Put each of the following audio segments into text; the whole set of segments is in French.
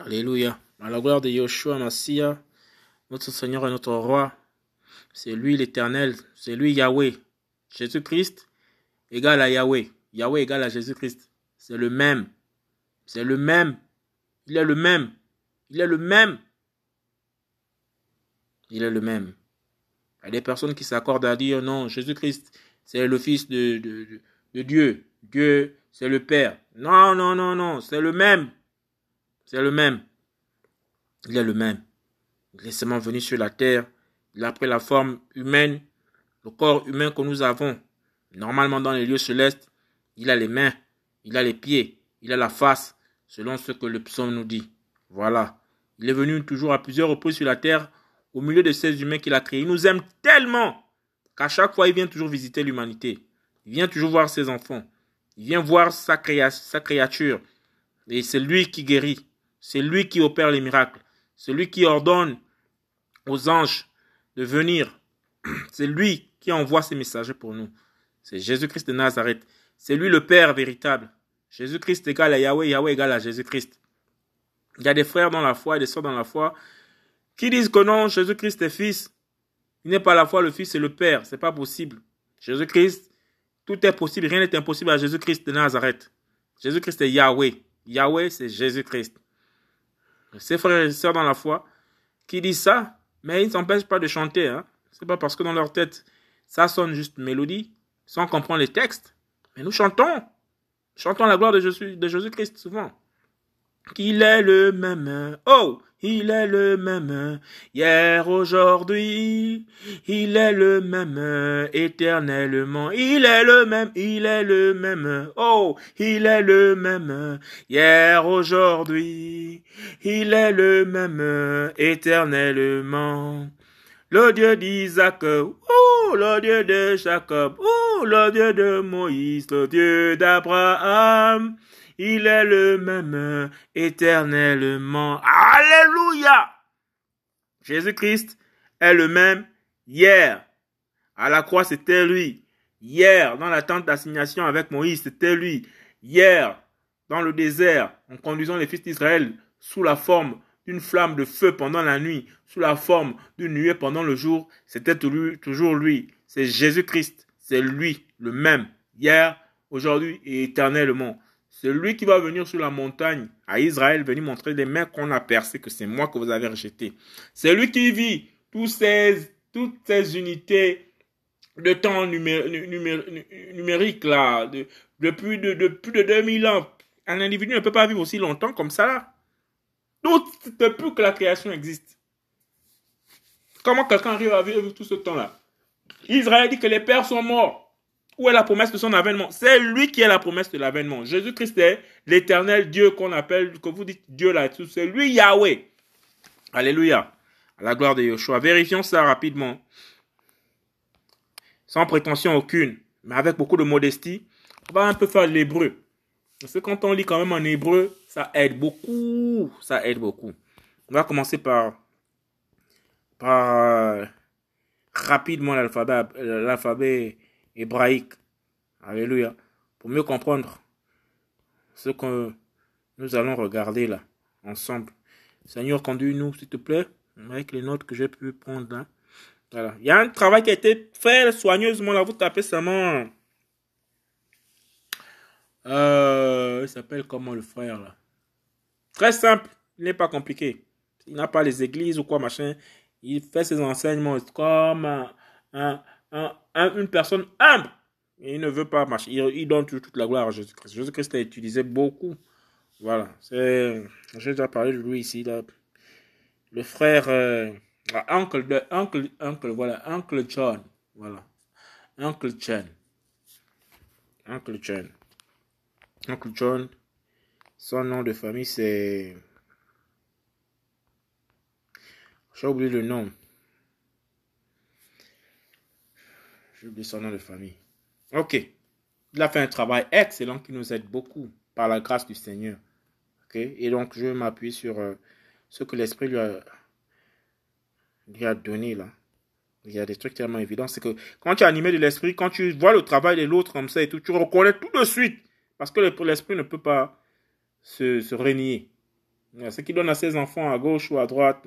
Alléluia. À la gloire de Yoshua Massia, notre Seigneur et notre Roi, c'est lui l'éternel, c'est lui Yahweh. Jésus-Christ égale à Yahweh. Yahweh égale à Jésus-Christ. C'est le même. C'est le même. Il est le même. Il est le même. Il est le même. Il y a des personnes qui s'accordent à dire non, Jésus-Christ, c'est le Fils de Dieu. Dieu, c'est le Père. Non, non, non, non, c'est le même. C'est le même. Il est le même. Il est seulement venu sur la terre. Il a pris la forme humaine, le corps humain que nous avons. Normalement dans les lieux célestes, il a les mains, il a les pieds, il a la face, selon ce que le psaume nous dit. Voilà. Il est venu toujours à plusieurs reprises sur la terre, au milieu de ces humains qu'il a créés. Il nous aime tellement qu'à chaque fois, il vient toujours visiter l'humanité. Il vient toujours voir ses enfants. Il vient voir sa, sa créature. Et c'est lui qui guérit. C'est lui qui opère les miracles. C'est lui qui ordonne aux anges de venir. C'est lui qui envoie ses messagers pour nous. C'est Jésus-Christ de Nazareth. C'est lui le Père véritable. Jésus-Christ égale à Yahweh, Yahweh égale à Jésus-Christ. Il y a des frères dans la foi et des sœurs dans la foi qui disent que non, Jésus-Christ est fils. Il n'est pas à la fois le fils et le Père. C'est pas possible. Jésus-Christ, tout est possible. Rien n'est impossible à Jésus-Christ de Nazareth. Jésus-Christ est Yahweh. Yahweh, c'est Jésus-Christ. Ces frères et sœurs dans la foi qui disent ça, mais ils ne s'empêchent pas de chanter. Hein. C'est pas parce que dans leur tête, ça sonne juste mélodie, sans comprendre les textes. Mais nous chantons. Chantons la gloire de Jésus-Christ souvent. Qu'il est le même. Oh, il est le même. Hier, aujourd'hui, il est le même. Éternellement, il est le même. Il est le même. Oh, il est le même. Hier, aujourd'hui, il est le même. Éternellement. Le Dieu d'Isaac, oh, le Dieu de Jacob, oh, le Dieu de Moïse, le Dieu d'Abraham, il est le même éternellement. Alléluia! Jésus-Christ est le même hier. À la croix, c'était lui. Hier, dans la tente d'assignation avec Moïse, c'était lui. Hier, dans le désert, en conduisant les fils d'Israël sous la forme d'une flamme de feu pendant la nuit, sous la forme d'une nuée pendant le jour, c'était toujours lui. C'est Jésus-Christ. C'est lui, le même, hier, aujourd'hui et éternellement. C'est lui qui va venir sur la montagne à Israël, venir montrer des mains qu'on a percées, que c'est moi que vous avez rejeté. C'est lui qui vit tous ces, toutes ces unités de temps numérique là, de, depuis de, de, plus de 2000 ans. Un individu ne peut pas vivre aussi longtemps comme ça là. Tout, depuis que la création existe. Comment quelqu'un arrive à vivre tout ce temps-là? Israël dit que les pères sont morts. Où est la promesse de son avènement C'est lui qui est la promesse de l'avènement. Jésus-Christ est l'éternel Dieu qu'on appelle, que vous dites Dieu là, c'est lui Yahweh. Alléluia. À la gloire de Yeshua. Vérifions ça rapidement. Sans prétention aucune, mais avec beaucoup de modestie. On va un peu faire l'hébreu. Parce que quand on lit quand même en hébreu, ça aide beaucoup. Ça aide beaucoup. On va commencer par, par rapidement l'alphabet, l'alphabet hébraïque. Alléluia. Pour mieux comprendre ce que nous allons regarder là, ensemble. Seigneur, conduis-nous, s'il te plaît, avec les notes que j'ai pu prendre là. Voilà. Il y a un travail qui a été fait soigneusement là. Vous tapez seulement. Euh, il s'appelle comment le frère là? Très simple. Il n'est pas compliqué. Il n'a pas les églises ou quoi machin. Il fait ses enseignements comme un, une personne humble. il ne veut pas marcher. Il, donne toute la gloire à Jésus-Christ. Jésus-Christ a utilisé beaucoup. Voilà. J'ai déjà parlé de lui ici. Le frère, euh, uncle, de, uncle, uncle, voilà, uncle John. Voilà. Uncle John. Uncle John. Uncle John. Son nom de famille, c'est. J'ai oublié le nom. J'oublie son nom de famille. Ok. Il a fait un travail excellent qui nous aide beaucoup par la grâce du Seigneur. Ok. Et donc, je m'appuie sur euh, ce que l'Esprit lui a, lui a donné là. Il y a des trucs tellement évidents. C'est que quand tu es animé de l'Esprit, quand tu vois le travail de l'autre comme ça et tout, tu reconnais tout de suite. Parce que l'Esprit ne peut pas se, se renier. Ce qu'il donne à ses enfants à gauche ou à droite.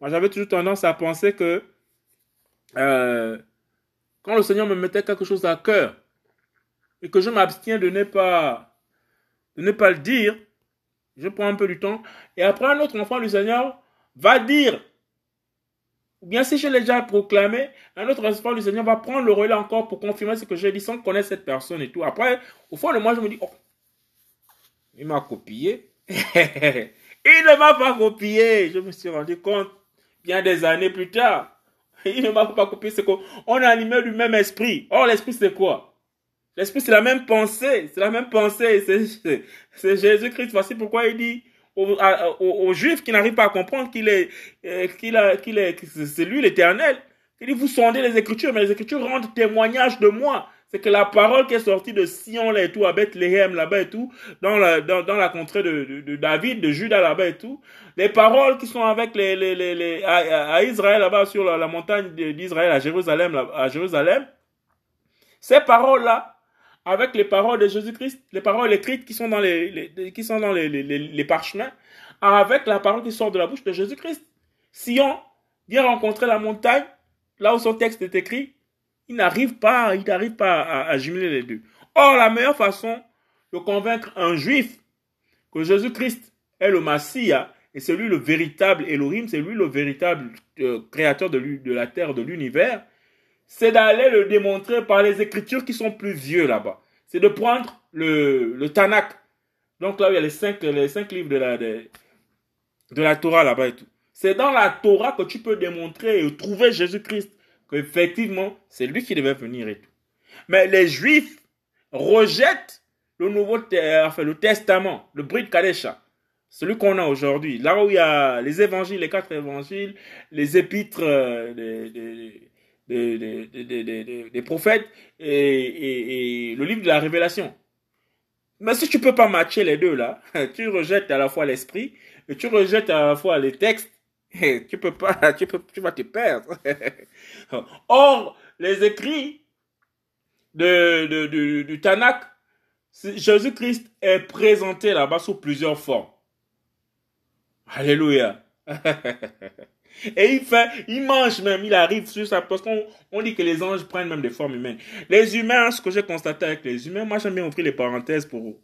Moi, j'avais toujours tendance à penser que euh, quand le Seigneur me mettait quelque chose à cœur et que je m'abstiens de ne pas de ne pas le dire, je prends un peu du temps et après un autre enfant du Seigneur va dire ou bien si je l'ai déjà proclamé, un autre enfant du Seigneur va prendre le relais encore pour confirmer ce que j'ai dit sans connaître cette personne et tout. Après, au fond de moi, je me dis, oh, il m'a copié. il ne m'a pas copié. Je me suis rendu compte bien des années plus tard. Il ne m'a pas copié. C'est qu'on a animé du même esprit. Or, l'esprit, c'est quoi? L'esprit, c'est la même pensée. C'est la même pensée. C'est Jésus-Christ. Voici pourquoi il dit aux, Juifs qui n'arrivent pas à comprendre qu'il est, euh, qu'il qu'il est, c'est lui l'éternel. Il dit, vous sondez les Écritures, mais les Écritures rendent témoignage de moi c'est que la parole qui est sortie de Sion là et tout, à Bethléem là-bas et tout, dans la, dans, la contrée de, David, de Judas là-bas et tout, les paroles qui sont avec les, les, les, les à, Israël là-bas sur la, montagne d'Israël à Jérusalem, à Jérusalem, ces paroles-là, avec les paroles de Jésus-Christ, les paroles écrites qui sont dans les qui sont dans les, les, les, parchemins, avec la parole qui sort de la bouche de Jésus-Christ. Sion vient rencontrer la montagne, là où son texte est écrit, il n'arrive pas, il n'arrive pas à, jumeler les deux. Or, la meilleure façon de convaincre un juif que Jésus-Christ est le Messie et c'est lui le véritable Elohim, c'est lui le véritable euh, créateur de, la terre, de l'univers, c'est d'aller le démontrer par les écritures qui sont plus vieux là-bas. C'est de prendre le, Tanakh. Donc là, il y a les cinq, les cinq livres de la, de la Torah là-bas et tout. C'est dans la Torah que tu peux démontrer et trouver Jésus-Christ effectivement, c'est lui qui devait venir et tout. Mais les Juifs rejettent le Nouveau enfin, le Testament, le Brit Kadesha, celui qu'on a aujourd'hui. Là où il y a les évangiles, les quatre évangiles, les épîtres euh, des, prophètes et, le livre de la révélation. Mais si tu peux pas matcher les deux là, tu rejettes à la fois l'esprit et tu rejettes à la fois les textes tu peux pas, tu, vas te perdre. Or, les écrits du Tanakh, Jésus-Christ est présenté là-bas sous plusieurs formes. Alléluia. Et il fait, il mange même, il arrive sur ça, parce qu'on on dit que les anges prennent même des formes humaines. Les humains, ce que j'ai constaté avec les humains, moi j'aime bien ouvrir les parenthèses pour,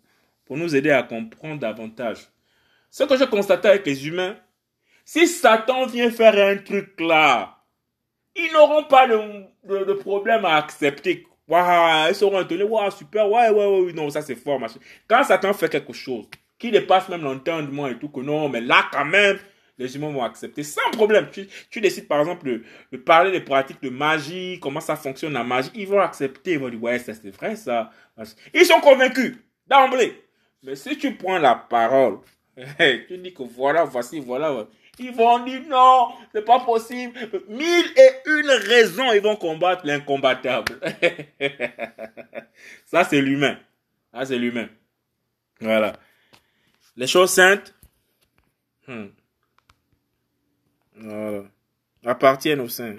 pour nous aider à comprendre davantage. Ce que j'ai constaté avec les humains, si Satan vient faire un truc là, ils n'auront pas de, problème à accepter. ils seront étonnés. Waouh, super, ouais, ouais, ouais, non, ça c'est fort. Quand Satan fait quelque chose, qui dépasse même l'entendement et tout, que non, mais là quand même, les humains vont accepter sans problème. Tu, décides par exemple de, parler des pratiques de magie, comment ça fonctionne la magie, ils vont accepter, ils vont dire ouais, ça c'est vrai ça. Ils sont convaincus d'emblée. Mais si tu prends la parole, tu dis que voilà, voici, voilà, ils vont dire non, c'est pas possible. Mille et une raisons, ils vont combattre l'incombattable. Ça, c'est l'humain. Ça, c'est l'humain. Voilà. Les choses saintes hmm. voilà. appartiennent aux saints.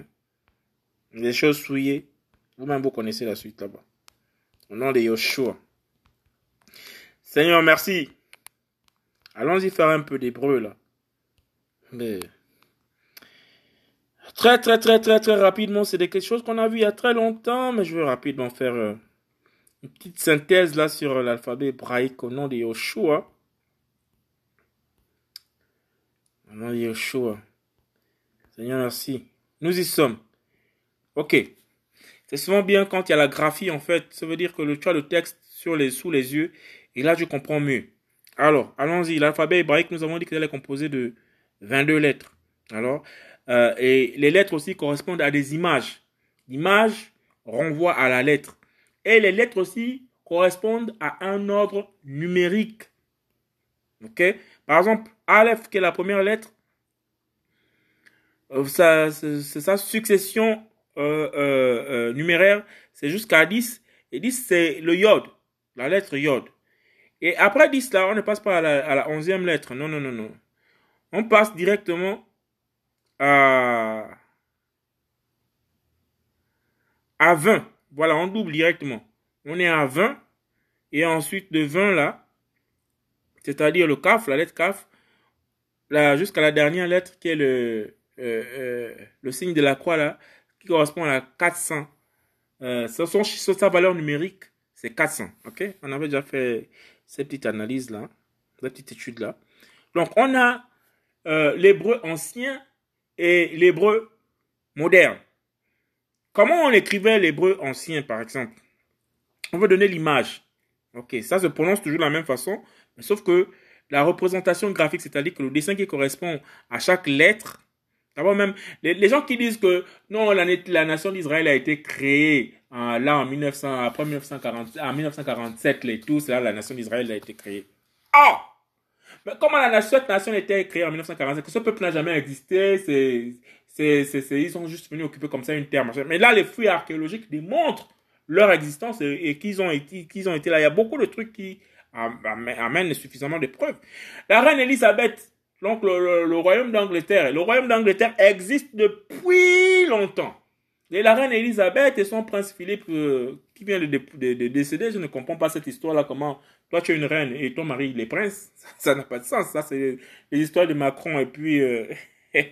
Les choses souillées, vous-même, vous connaissez la suite là-bas. Au nom de Yoshua. Seigneur, merci. Allons-y faire un peu d'hébreu là. Très très très très très rapidement, c'est quelque chose qu'on a vu il y a très longtemps, mais je veux rapidement faire euh, une petite synthèse là sur l'alphabet hébraïque au nom de Yoshua. Au nom de Yoshua. Seigneur, merci. Nous y sommes. Ok. C'est souvent bien quand il y a la graphie, en fait. Ça veut dire que tu as le texte sur les, sous les yeux. Et là, je comprends mieux. Alors, allons-y. L'alphabet hébraïque, nous avons dit qu'il est composé de 22 lettres. Alors, euh, et les lettres aussi correspondent à des images. L'image renvoie à la lettre. Et les lettres aussi correspondent à un ordre numérique. Ok? Par exemple, Aleph, qui est la première lettre, euh, c'est sa succession euh, numéraire, c'est jusqu'à 10. Et 10, c'est le yod, la lettre yod. Et après 10, là, on ne passe pas à la, à la 11e lettre. Non, non, non, non on passe directement à, à 20. Voilà, on double directement. On est à 20. Et ensuite, de 20 là, c'est-à-dire le CAF, la lettre CAF, jusqu'à la dernière lettre qui est le, euh, euh, le signe de la croix là, qui correspond à 400. Euh, son, sa valeur numérique, c'est 400. Ok? On avait déjà fait cette petite analyse là, cette petite étude là. Donc on a euh, l'hébreu ancien et l'hébreu moderne. Comment on écrivait l'hébreu ancien par exemple? On veut donner l'image. Ok, ça se prononce toujours de la même façon, sauf que la représentation graphique, c'est-à-dire que le dessin qui correspond à chaque lettre, d'abord même, les, gens qui disent que non, la, nation d'Israël a été créée là en 1900, après 1940, en 1947, les tous, là, la nation d'Israël a été créée. Ah! Mais comment la nation, cette nation été créée en 1947? Que ce peuple n'a jamais existé, c'est, c'est, ils sont juste venus occuper comme ça une terre. Mais là, les fouilles archéologiques démontrent leur existence et, qu'ils ont été, ont été là. Il y a beaucoup de trucs qui amènent suffisamment de preuves. La reine Elisabeth, donc le, royaume d'Angleterre, le royaume d'Angleterre existe depuis longtemps. Et la reine Elisabeth et son prince Philippe euh, qui vient de, de, décéder, je ne comprends pas cette histoire-là, comment toi tu es une reine et ton mari il est prince, ça n'a pas de sens. Ça c'est les histoires de Macron et puis... Euh,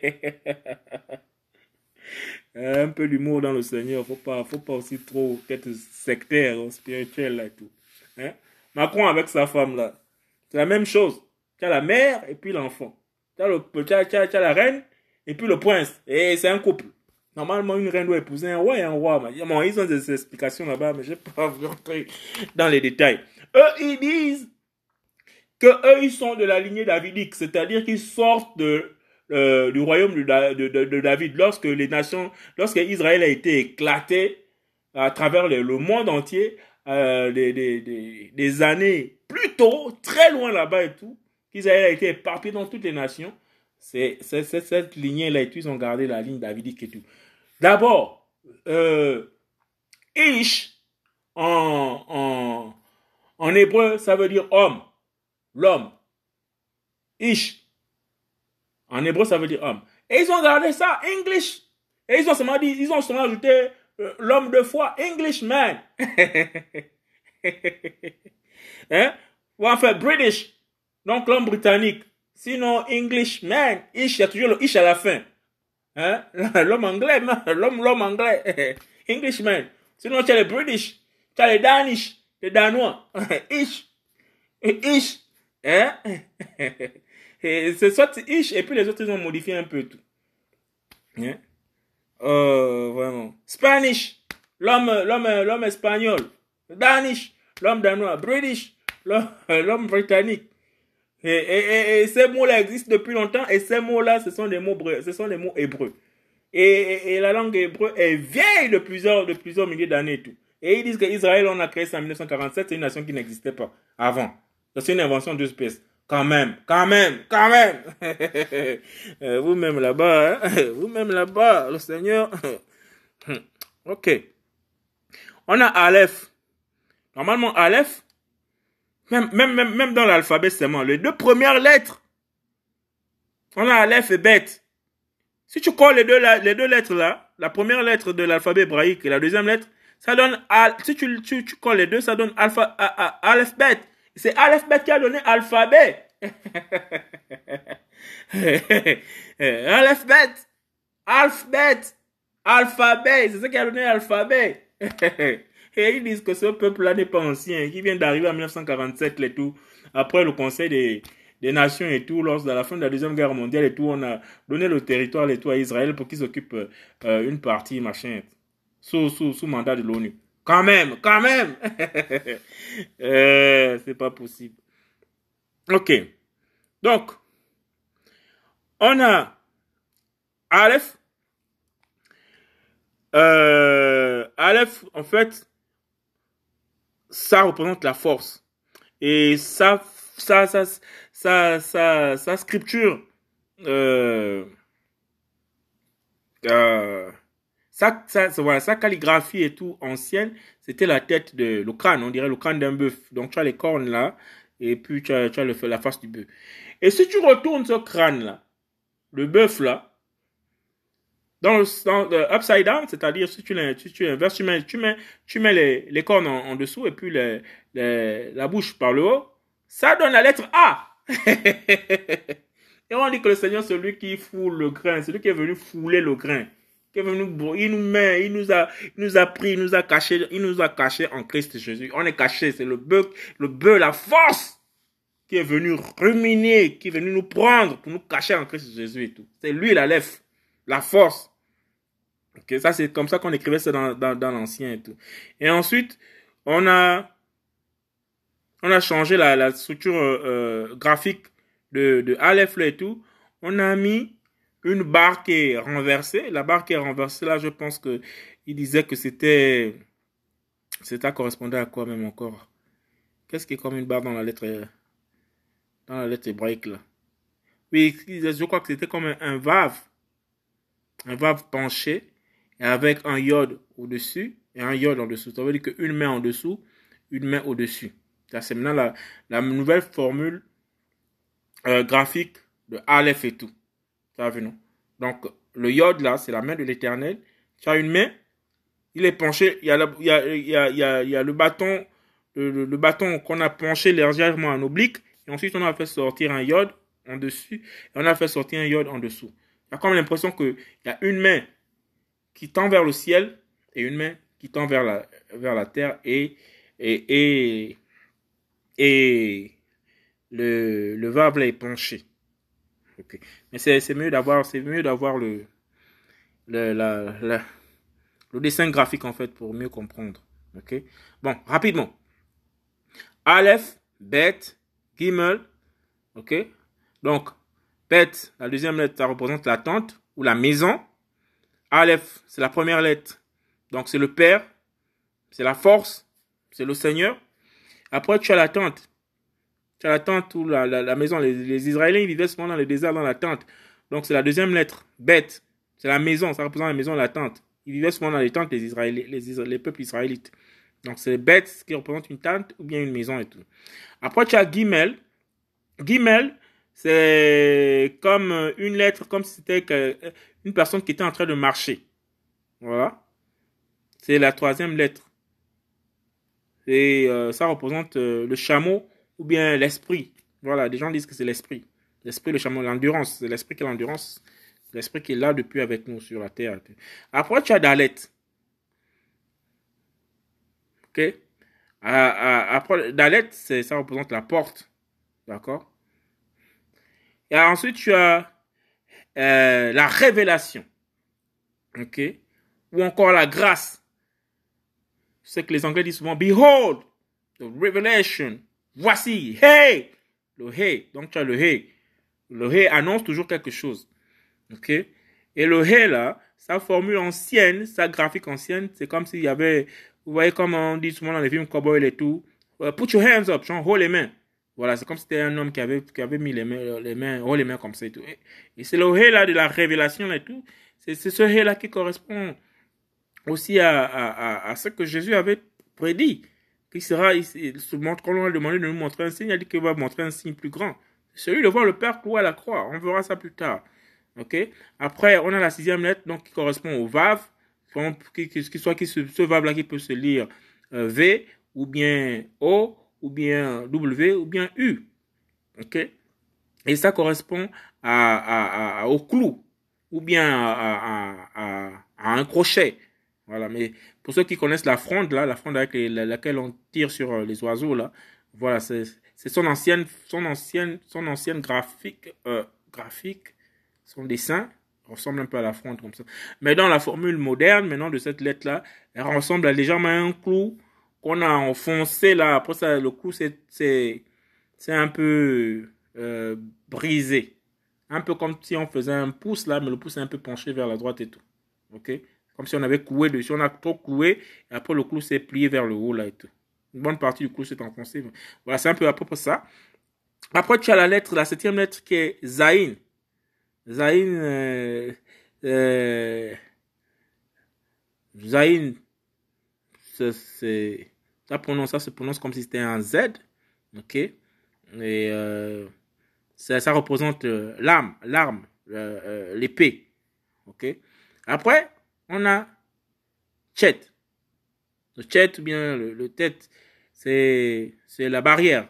un peu d'humour dans le Seigneur. Faut pas, faut pas aussi trop être sectaire, spirituel là et tout. Hein? Macron avec sa femme là, c'est la même chose. Tu as la mère et puis l'enfant. Tu as, as, as, la reine et puis le prince. Et c'est un couple. Normalement, une reine doit épouser un roi et un roi. Bon, ils ont des explications là-bas, mais je ne vais pas rentrer dans les détails. Eux, ils disent que eux, ils sont de la lignée davidique, c'est-à-dire qu'ils sortent euh, du royaume de, David, lorsque les nations, lorsque Israël a été éclaté à travers le, monde entier, euh, des, années plus tôt, très loin là-bas et tout, qu'Israël a été éparpillé dans toutes les nations, c'est cette lignée-là et tout, ils ont gardé la ligne davidique et tout. D'abord, euh, Ish, en, en, hébreu, ça veut dire homme, l'homme. Ish, en hébreu, ça veut dire homme. Et ils ont gardé ça, English. Et ils ont seulement dit, ils ont seulement ajouté euh, l'homme de foi, Englishman. hein? Ou enfin, British. Donc l'homme britannique. Sinon, Englishman. Ish, il y a toujours le ish à la fin. Hein? L'homme anglais, l'homme, l'homme anglais. Englishman. Sinon, tu as les British. Tu as les Danish. Les Danois. ish. Ish. Hein? c'est soit ish, et puis les autres, ils ont modifié un peu tout. Hein? Euh, vraiment. Spanish, l'homme, l'homme, l'homme espagnol. Danish, l'homme danois. British, l'homme britannique. Et, ces mots-là existent depuis longtemps, et ces mots-là, ce sont des mots, ce sont des mots hébreux. Et, et, la langue hébreu est vieille de plusieurs, de plusieurs milliers d'années et tout. Et ils disent qu'Israël, on a créé ça en 1947, c'est une nation qui n'existait pas avant. C'est une invention de espèces. Quand même, quand même, quand même. Euh, vous-même là-bas, hein? vous-même là-bas, le Seigneur. ok. On a Aleph. Normalement, Aleph, même, même, même, même dans l'alphabet seulement, les deux premières lettres, on a Aleph et Bet. Si tu colles les deux, les deux lettres là, la première lettre de l'alphabet hébraïque et la deuxième lettre, ça donne, si tu, tu, tu colles les deux, ça donne alpha, Aleph Bet. C'est Alphabet qui a donné alphabet. Alphabet. Alphabet. Alphabet. C'est ça qui a donné alphabet. Et ils disent que ce peuple-là n'est pas ancien, qui vient d'arriver en 1947 et tout, après le Conseil des, Nations et tout, lors de la fin de la Deuxième Guerre mondiale et tout, on a donné le territoire et tout à Israël pour qu'ils occupent euh, une partie, machin, sous, sous, sous mandat de l'ONU. Quand même, quand même. euh, c'est pas possible. Ok. Donc, on a Aleph. Euh, Aleph, en fait, ça représente la force. Et ça, ça, ça, ça, ça, sa scripture, euh, euh, sa, sa, voilà, sa calligraphie et tout ancienne, c'était la tête de le crâne, on dirait le crâne d'un bœuf. Donc tu as les cornes là, et puis tu as, tu as le, la face du bœuf. Et si tu retournes ce crâne là, le bœuf là, dans le, dans le upside down, c'est-à-dire si tu, tu, tu inverses, tu mets, tu mets, tu mets les, les cornes en, dessous et puis les, les, la bouche par le haut, ça donne la lettre A. Et on dit que le Seigneur, c'est lui qui foule le grain, c'est lui qui est venu fouler le grain. Qui est venu, il nous met, il nous a, il nous a pris, il nous a caché, il nous a caché en Christ Jésus. On est caché, c'est le bœuf, le bœuf, la force qui est venu ruminer, qui est venu nous prendre pour nous cacher en Christ Jésus et tout. C'est lui la lèvre, la force. Ça c'est comme ça qu'on écrivait ça dans, dans, l'ancien et tout. Et ensuite, on a, on a changé la, structure euh, euh graphique de, de Aleph et tout, on a mis une barre qui est renversée. La barre qui est renversée, là, je pense que il disait que c'était, c'était correspondait à quoi même encore? Qu'est-ce qui est comme une barre dans la lettre, dans la lettre hébraïque, là? Oui, je crois que c'était comme un, un vave, un vave penché, et avec un iode au-dessus et un iode en dessous. Ça veut dire qu'une main en dessous, une main au-dessus. C'est maintenant la, la nouvelle formule euh, graphique de Aleph et tout. Ça vu, non? Donc, le yod là, c'est la main de l'éternel. Tu as une main, il est penché, il y a, il y a, il y a, il y a, il y a le bâton, le, le, bâton qu'on a penché légèrement en oblique, et ensuite on a fait sortir un yod en dessus, et on a fait sortir un yod en dessous. Il y a comme l'impression qu'il y a une main qui tend vers le ciel, et une main qui tend vers la, vers la terre, et, et, et, et le, le verbe est penché. Okay. Mais c'est mieux d'avoir c'est mieux d'avoir le le, la, le dessin graphique en fait pour mieux comprendre. Ok. Bon, rapidement. Aleph, Bet, Gimel. Ok. Donc, Bet, la deuxième lettre, ça représente la tente ou la maison. Aleph, c'est la première lettre. Donc, c'est le Père. C'est la force. C'est le Seigneur. Après, tu as la tente tu as la tente ou la, la, maison. Les, Israéliens vivaient souvent dans le désert, dans la tente. Donc c'est la deuxième lettre. Bête. C'est la maison. Ça représente la maison, la tente. Ils vivaient souvent dans les tentes, les, les, les peuples israélites. Donc c'est bête qui représente une tente ou bien une maison et tout. Après tu as Gimel. Gimel, c'est comme une lettre, comme si c'était une personne qui était en train de marcher. Voilà. C'est la troisième lettre. Et euh, ça représente euh, le chameau ou bien l'esprit. Voilà, des gens disent que c'est l'esprit. L'esprit, le chameau, l'endurance. C'est l'esprit qui est l'endurance. L'esprit qui est là depuis avec nous sur la terre. Après, tu as Dalet. Ok? Après, Dalet, ça représente la porte. D'accord? Et ensuite, tu as euh, la révélation. Ok? Ou encore la grâce. C'est que les Anglais disent souvent Behold, the revelation Voici, hey! Le hey. Donc tu as le hey. Le hey annonce toujours quelque chose. OK? Et le hey là, sa formule ancienne, sa graphique ancienne, c'est comme s'il y avait, vous voyez comme on dit souvent dans les films cowboy et tout, euh, put your hands up, genre, hold les mains. Voilà, c'est comme si c'était un homme qui avait, mis les mains, les mains, hold les mains comme ça et tout. Et, c'est le hey là de la révélation et tout. C'est ce hey là qui correspond aussi à, ce que Jésus avait prédit qui sera, il se montre, quand on a demandé de nous montrer un signe, il a dit qu'il va montrer un signe plus grand. Celui de voir le Père cloué à la croix. On verra ça plus tard. Ok? Après, on a la sixième lettre, donc, qui correspond au VAV. Soit qui ce, ce VAV-là qui peut se lire euh, V, ou bien O, ou bien W, ou bien U. Ok? Et ça correspond à, à, à, au clou, ou bien à, à un crochet. Voilà, mais pour ceux qui connaissent la fronde, là, la fronde avec laquelle on tire sur euh, les oiseaux, là, voilà, c'est son ancienne, son ancienne, son ancienne graphique, euh, graphique, son dessin ressemble un peu à la fronde comme ça. Mais dans la formule moderne, maintenant, de cette lettre-là, elle ressemble à légèrement un clou qu'on a enfoncé là. Après ça, le clou, c'est, un peu euh, brisé. Un peu comme si on faisait un pouce là, mais le pouce est un peu penché vers la droite et tout. Ok? Comme si on avait cloué dessus. On a trop cloué. Et après, le clou s'est plié vers le haut, là, et tout. Une bonne partie du clou s'est enfoncé. Voilà, c'est un peu à peu près ça. Après, tu as la lettre, la septième lettre qui est Zain. Zain, euh, euh, ça prononce, ça se prononce comme si c'était un Z. Ok? Et, euh, ça, représente euh, l'arme, l'arme, euh, euh, l'épée. Ok? Après, on a Chet. Le Chet ou bien le, tête, c'est, la barrière.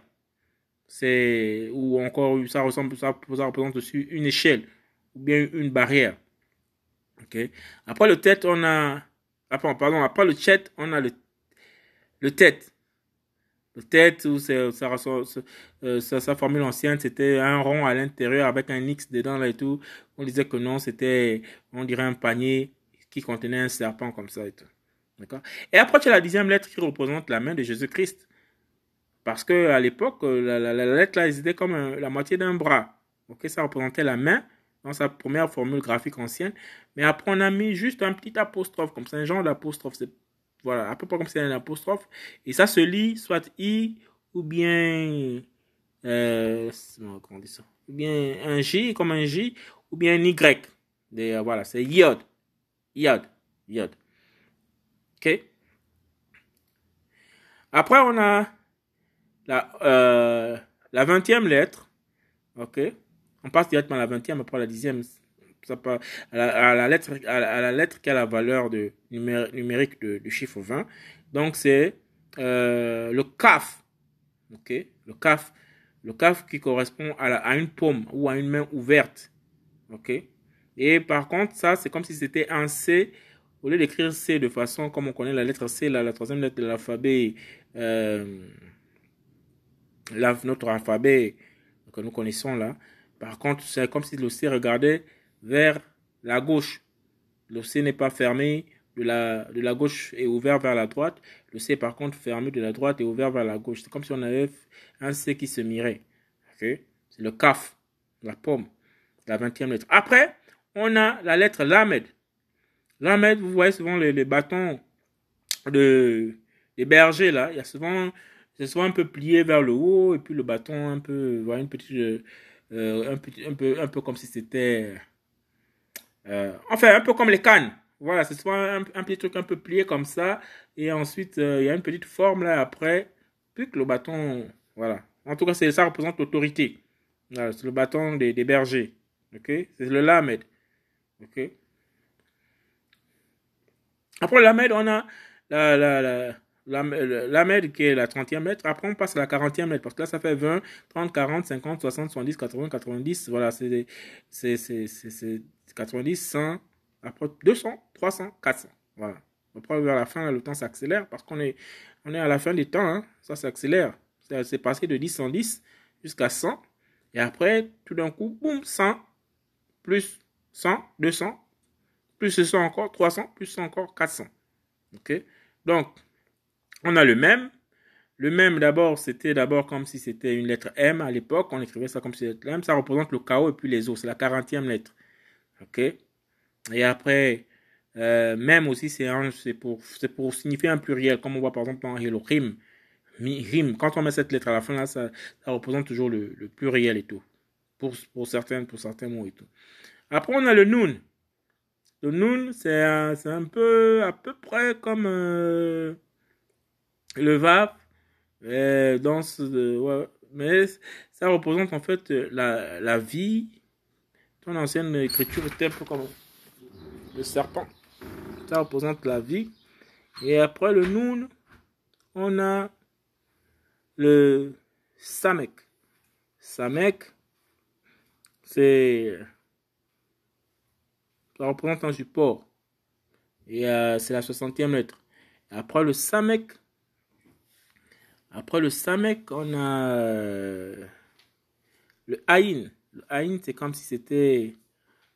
c'est ou encore ça ressemble ça, représente une échelle ou bien une barrière. OK? Après le tête, on a après, pardon, après le chat, on a le le tête. Le tête ça, euh, ça, sa formule ancienne, c'était un rond à l'intérieur avec un X dedans et tout. On disait que non, c'était on dirait un panier qui contenait un serpent comme ça et tout. D'accord? Et après, tu as la dixième lettre qui représente la main de Jésus-Christ. Parce que à l'époque, la, la, lettre là, était comme la moitié d'un bras. Ça représentait la main dans sa première formule graphique ancienne. Mais après, on a mis juste un petit apostrophe, comme ça, un genre d'apostrophe. Voilà, à peu près comme c'est un apostrophe. Et ça se lit soit I ou bien. Euh, comment on dit ça? Ou bien un J comme un J ou bien un Y. Et, voilà, c'est Yod. Yod. Yod. OK? Après, on a la, euh, la 20e lettre. OK? On passe directement à la 20e, après la 10e. Ça à, la, à lettre, à, la, à lettre qui a la valeur de, numérique de, du chiffre 20. Donc, c'est euh, le CAF. OK? Le CAF. Le CAF qui correspond à, à une paume ou à une main ouverte. OK? Et par contre, ça, c'est comme si c'était un C au lieu d'écrire C de façon comme on connaît la lettre C, la, la troisième lettre de l'alphabet, euh, notre alphabet que nous connaissons là, par contre, c'est comme si le C regardait vers la gauche. Le C n'est pas fermé de la, gauche et ouvert vers la droite. Le C, par contre, fermé de la droite et ouvert vers la gauche. C'est comme si on avait un C qui se mirait. Okay? C'est le CAF, la pomme, la 20e lettre. Après, on a la lettre Lamed. Là, vous voyez souvent les, bâtons de, des bergers, là. Il y a souvent, c'est un peu plié vers le haut, et puis le bâton un peu, voilà, une petite, euh, un, petit, un, peu, un peu comme si c'était, euh, enfin, un peu comme les cannes. Voilà, c'est souvent un, petit truc un peu plié comme ça, et ensuite, euh, il y a une petite forme là après, puis que le bâton, voilà. En tout cas, ça représente l'autorité. C'est le bâton des, bergers. Ok, c'est le lamed. Ok? Après la med, on a la, med qui est la 30e lettre. Après, on passe à la 40e lettre parce que là, ça fait 20, 30, 40, 50, 60, 70, 80, 90. Voilà, c'est 90, 100, après 200, 300, 400. Voilà. Après, vers la fin, le temps s'accélère parce qu'on est, on est à la fin du temps. Hein, ça s'accélère. C'est passé de 10, 110 jusqu'à 100. Et après, tout d'un coup, boum, 100, plus 100, 200, plus 100 encore 300, plus 100 encore 400. Ok? Donc, on a le même. Le même, d'abord, c'était d'abord comme si c'était une lettre M à l'époque. On écrivait ça comme si c'était M. Ça représente le chaos et puis les eaux. C'est la 40e lettre. Ok? Et après, euh, même aussi, c'est pour, pour signifier un pluriel, comme on voit par exemple dans Elohim. Rim. Quand on met cette lettre à la fin, là, ça, représente toujours le, pluriel et tout. Pour, pour, certains, pour certains mots et tout. Après, on a le Noun. Le Nun, c'est un, un, peu à peu près comme euh, le Vav. dans ce, mais ça représente en fait la, la vie. Ton ancienne écriture était comme le serpent. Ça représente la vie. Et après le Nun, on a le Samek. Samek, c'est ça représente un support. Et euh, c'est la 60e lettre. après le Samek, après le Samek, on a euh, le Aïn. Le Aïn, c'est comme si c'était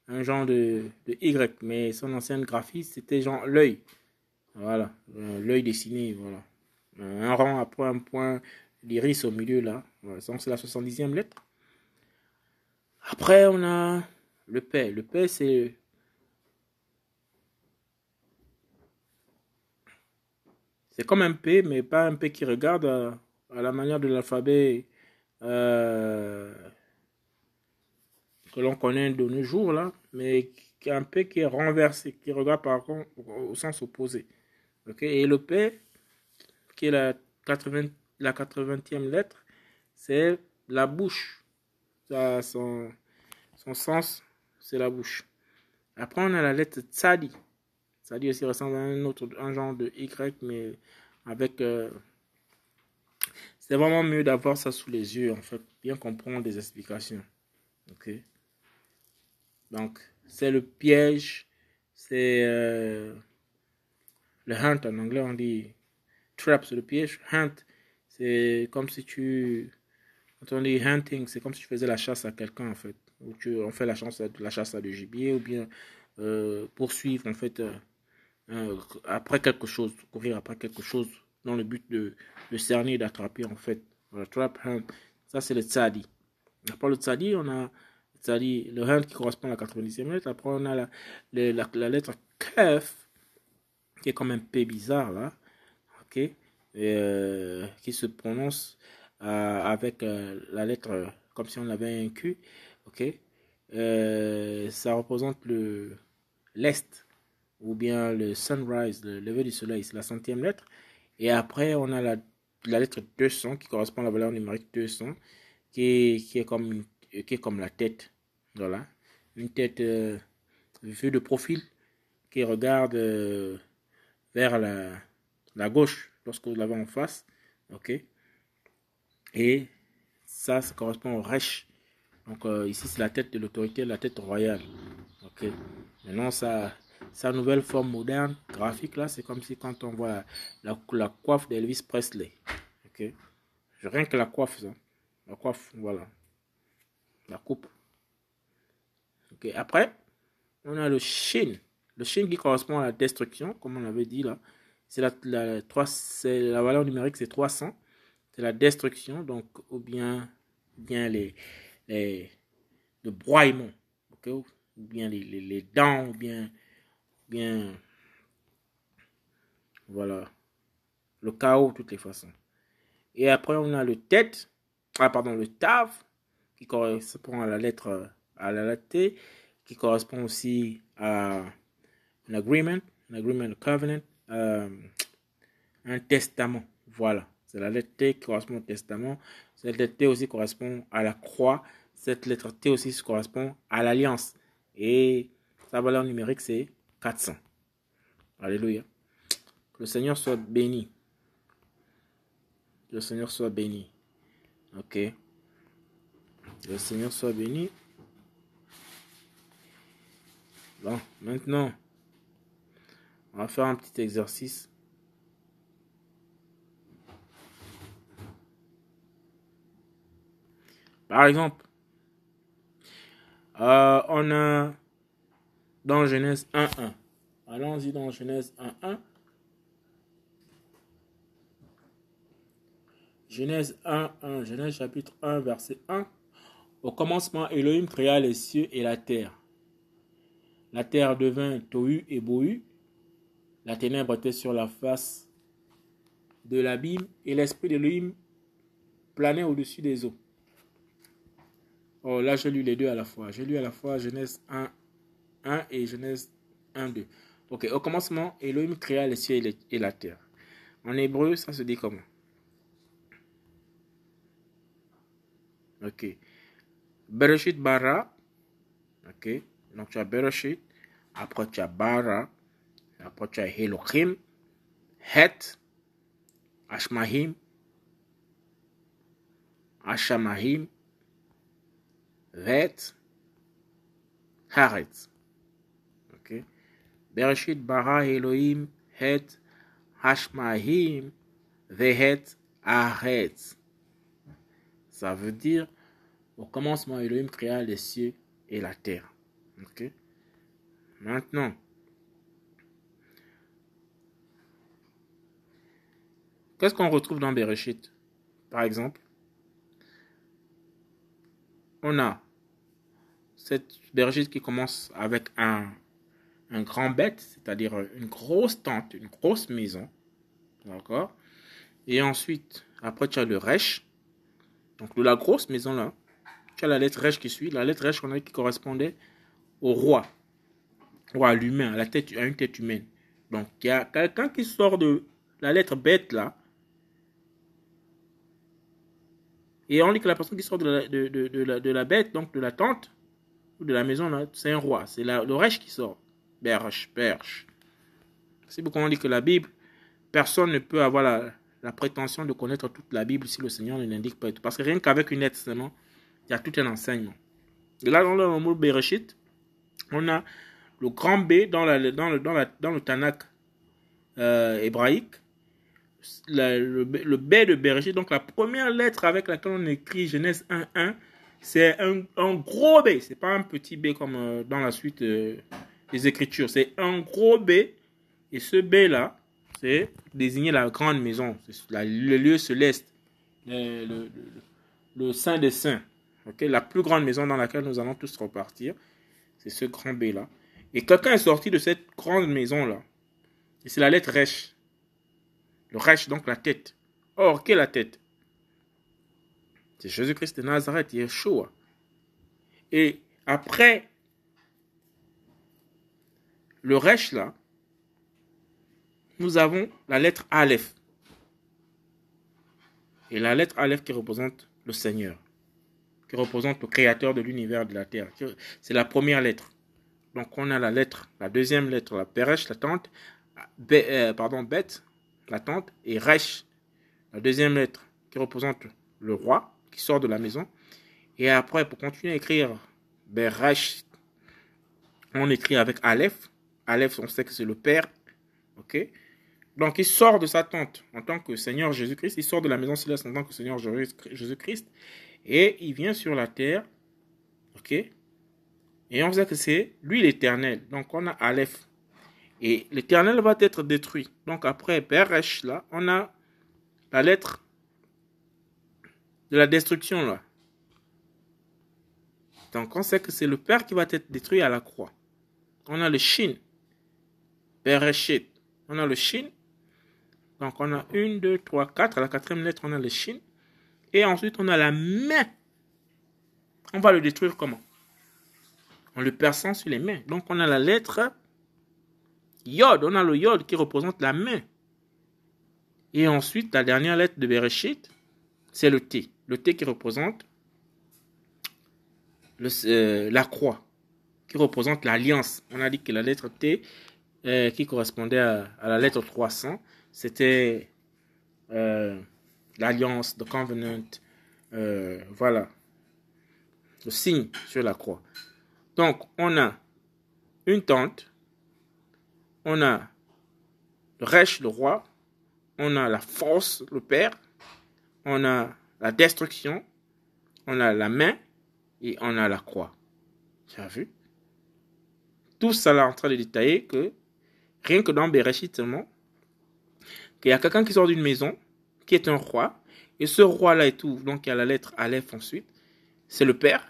un genre de, Y, mais son ancienne graphie, c'était genre l'œil. Voilà, euh, l'œil dessiné, voilà. Un rang après un point, l'iris au milieu là. Voilà, c'est la 70e lettre. Après, on a le P. Le P, c'est C'est comme un P, mais pas un P qui regarde à, à la manière de l'alphabet euh, que l'on connaît de nos jours, là, mais un P qui est renversé, qui regarde par contre au sens opposé. Okay? Et le P, qui est la, 80, la 80e lettre, c'est la bouche. Son, son sens, c'est la bouche. Après, on a la lettre Tsadi. Aussi ressemble à un autre un genre de Y, mais avec. Euh, c'est vraiment mieux d'avoir ça sous les yeux, en fait, bien comprendre des explications. Ok? Donc, c'est le piège, c'est euh, le hunt en anglais, on dit trap, c'est le piège. Hunt, c'est comme si tu. Quand on dit hunting, c'est comme si tu faisais la chasse à quelqu'un, en fait. Ou tu, on fait la chasse, à, du gibier, ou bien euh, poursuivre, en fait, après quelque chose, courir après quelque chose, dans le but de, de cerner, d'attraper, en fait. Le trap hunt, ça c'est le tzadi. Après le tzadi, on a c'est-à-dire le hunt qui correspond à la 90e lettre. Après, on a la, la, lettre Kef, qui est comme un P bizarre là, ok, euh, qui se prononce euh, avec euh, la lettre comme si on avait un Q, ok. ça représente le l'est ou bien le sunrise, le lever du soleil, c'est la centième lettre. Et après, on a la, la lettre 200 qui correspond à la valeur numérique 200, qui qui est comme qui est comme la tête voilà. Une tête euh, vue de profil qui regarde euh, vers la, la, gauche lorsque vous l'avez en face. OK. Et ça, ça correspond au Resh. Donc euh, ici, c'est la tête de l'autorité, la tête royale. OK. Maintenant, ça, sa nouvelle forme moderne, graphique, là, c'est comme si quand on voit la, la, coiffe d'Elvis Presley. OK? Rien que la coiffe, ça. La coiffe, voilà. La coupe. Après, on a le Shin. Le Shin qui correspond à la destruction, comme on l'avait dit là. C'est la, la, la valeur numérique, c'est 300. C'est la destruction, donc, ou bien, bien les, les, le broiement, ou bien les, les, les, dents, ou bien, voilà, le chaos de toutes les façons. Et après, on a le tête, ah, pardon, le tav, qui correspond à la lettre à la T, qui correspond aussi à un agreement, un agreement, covenant, euh, un testament. Voilà, c'est la lettre T qui correspond au testament. Cette lettre T aussi correspond à la croix. Cette lettre T aussi correspond à l'alliance. Et sa valeur numérique, c'est 400. Alléluia. Que le Seigneur soit béni. Que le Seigneur soit béni. Ok. Le Seigneur soit béni. Bon, maintenant, on va faire un petit exercice. Par exemple, euh, on a dans Genèse 1.1. Allons-y dans Genèse 1.1. Genèse 1.1. Genèse chapitre 1, verset 1. Au commencement, Elohim créa les cieux et la terre. La terre devint tohu et bohu. La ténèbre était sur la face de l'abîme et l'esprit d'Elohim planait au-dessus des eaux. Oh, là, j'ai lu les deux à la fois. J'ai lu à la fois Genèse 1, 1 et Genèse 1, 2. Ok, au commencement, Elohim créa les cieux et la terre. En hébreu, ça se dit comment? Ok. Bereshit bara. Ok. Donc tu as Bereshit, après tu as Bara, après tu as Elohim, Het, Ashmahim, Ashamahim, Vet, Haretz. Bereshit bara Elohim, Het, Hashmahim, Vehet, Haretz. Ça veut dire, au commencement, Elohim créa les cieux et la terre. Ok? Maintenant, qu'est-ce qu'on retrouve dans Bereshit? Par exemple, on a cette Bereshit qui commence avec un, un grand bête, c'est-à-dire une grosse tente, une grosse maison. D'accord? Et ensuite, après, tu as le Resh. Donc, de la grosse maison là, tu as la lettre Resh qui suit. La lettre Resh qu'on a qui correspondait au roi, ou à l'humain, à la tête, à une tête humaine. Donc, il y a quelqu'un qui sort de la lettre bête là. Et on dit que la personne qui sort de la, de, la, bête, donc de la tente, ou de la maison, là, c'est un roi. C'est le rêche qui sort. Berche, berche. C'est pourquoi on dit que la Bible, personne ne peut avoir la, prétention de connaître toute la Bible si le Seigneur ne l'indique pas. Parce que rien qu'avec une lettre seulement, il y a tout un enseignement. Et là, dans le mot Bereshit, on a le grand B dans, le, dans, Tanakh euh, hébraïque, le, B de Bereshit, donc la première lettre avec laquelle on écrit Genèse 1.1, c'est un, un, gros B, c'est pas un petit B comme euh, dans la suite euh, des Écritures, c'est un gros B, et ce B là, c'est désigner la grande maison, le lieu céleste, le, Saint des Saints, okay? la plus grande maison dans laquelle nous allons tous repartir, c'est ce grand B là. Et quelqu'un est sorti de cette grande maison là, et c'est la lettre Resh. Le Resh, donc la tête. Or, quelle est la tête? C'est Jésus-Christ de Nazareth, Yeshua. Et après le Resh là, nous avons la lettre Aleph. Et la lettre Aleph qui représente le Seigneur, qui représente le Créateur de l'univers de la terre. C'est la première lettre. Donc on a la lettre, la deuxième lettre, la Peresh, la tante, euh, pardon, la tante, et Resh, la deuxième lettre, qui représente le roi qui sort de la maison. Et après, pour continuer à écrire Beresh, on écrit avec Aleph. Aleph, on sait que c'est le Père. Ok? Donc, il sort de sa tente en tant que Seigneur Jésus-Christ. Il sort de la maison céleste en tant que Seigneur Jésus-Christ. Et il vient sur la terre. Ok? Et on sait que c'est lui l'éternel. Donc, on a Aleph. Et l'éternel va être détruit. Donc après Beresh, là, on a la lettre de la destruction, là. Donc on sait que c'est le Père qui va être détruit à la croix. On a le Shin. Bereshit. On a le Shin. Donc on a une, deux, trois, quatre. À la quatrième lettre, on a le Shin. Et ensuite, on a la main. On va le détruire comment? En le perçant sur les mains. Donc on a la lettre Yod, on a le Yod qui représente la main. Et ensuite, la dernière lettre de Bereshit, c'est le T. Le T qui représente euh, la croix, qui représente l'alliance. On a dit que la lettre T, euh, qui correspondait à, la lettre 300, c'était euh, l'alliance, the covenant, voilà, le signe sur la croix. Donc, on a une tente, on a le Resh, le roi, on a la force, le père, on a la destruction, on a la main et on a la croix. Tu as vu? Tout ça là en train de détailler que rien que dans Bereshit seulement, qu'il y a quelqu'un qui sort d'une maison, qui est un roi, et ce roi-là et tout, donc il y a la lettre Aleph ensuite, c'est le père.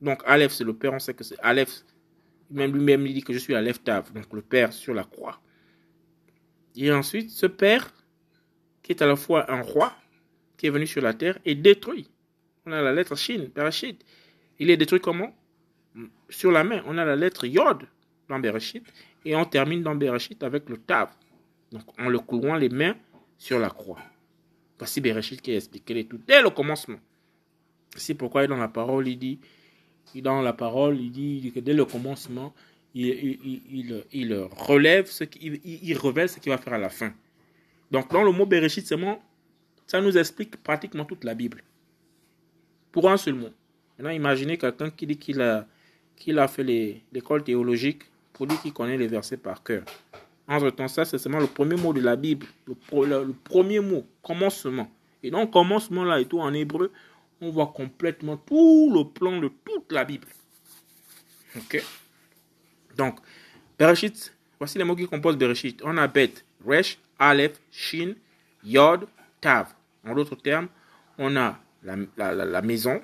Donc Aleph, c'est le père, on sait que c'est Aleph, même lui-même il dit que je suis Aleph Tav, donc le père sur la croix. Et ensuite, ce père, qui est à la fois un roi, qui est venu sur la terre, est détruit. On a la lettre Shin, Bereshit. Il est détruit comment? Sur la main, on a la lettre Yod dans Bereshit, et on termine dans Bereshit avec le Tav. Donc en le coulant les mains sur la croix. Voici Bereshit qui a les tout dès le commencement. C'est pourquoi dans la parole, il dit, dans la parole, il dit que dès le commencement, il, il, il, relève ce qu'il il, révèle ce qu'il va faire à la fin. Donc dans le mot Bereshit seulement, ça nous explique pratiquement toute la Bible. Pour un seul mot. Maintenant, imaginez quelqu'un qui dit qu'il a, qu'il a fait l'école théologique pour dire qu'il connaît les versets par cœur. Entre-temps, ça, c'est seulement le premier mot de la Bible. Le, le, premier mot, commencement. Et donc, commencement là et tout en hébreu, on voit complètement tout le plan de toute la Bible. Ok? Donc, Bereshit, voici les mots qui composent Bereshit. On a Bet, Resh, Aleph, Shin, Yod, Tav. En d'autres termes, on a la, maison,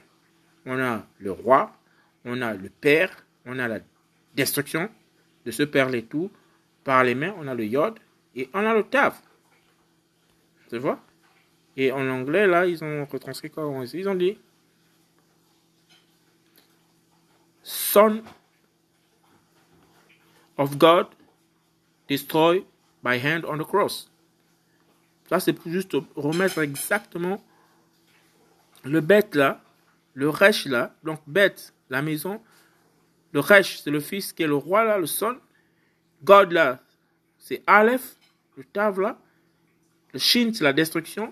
on a le roi, on a le père, on a la destruction de ce tout. Par les mains, on a le Yod et on a le Tav. Tu vois? Et en anglais, là, ils ont retranscrit quoi Ils ont dit Son of God destroyed by hand on the cross. Ça, c'est pour juste remettre exactement le bête là, le resh là, donc bête, la maison. Le resh, c'est le fils qui est le roi là, le son. God là, c'est Aleph, le tav là. Le Shin, c'est la destruction.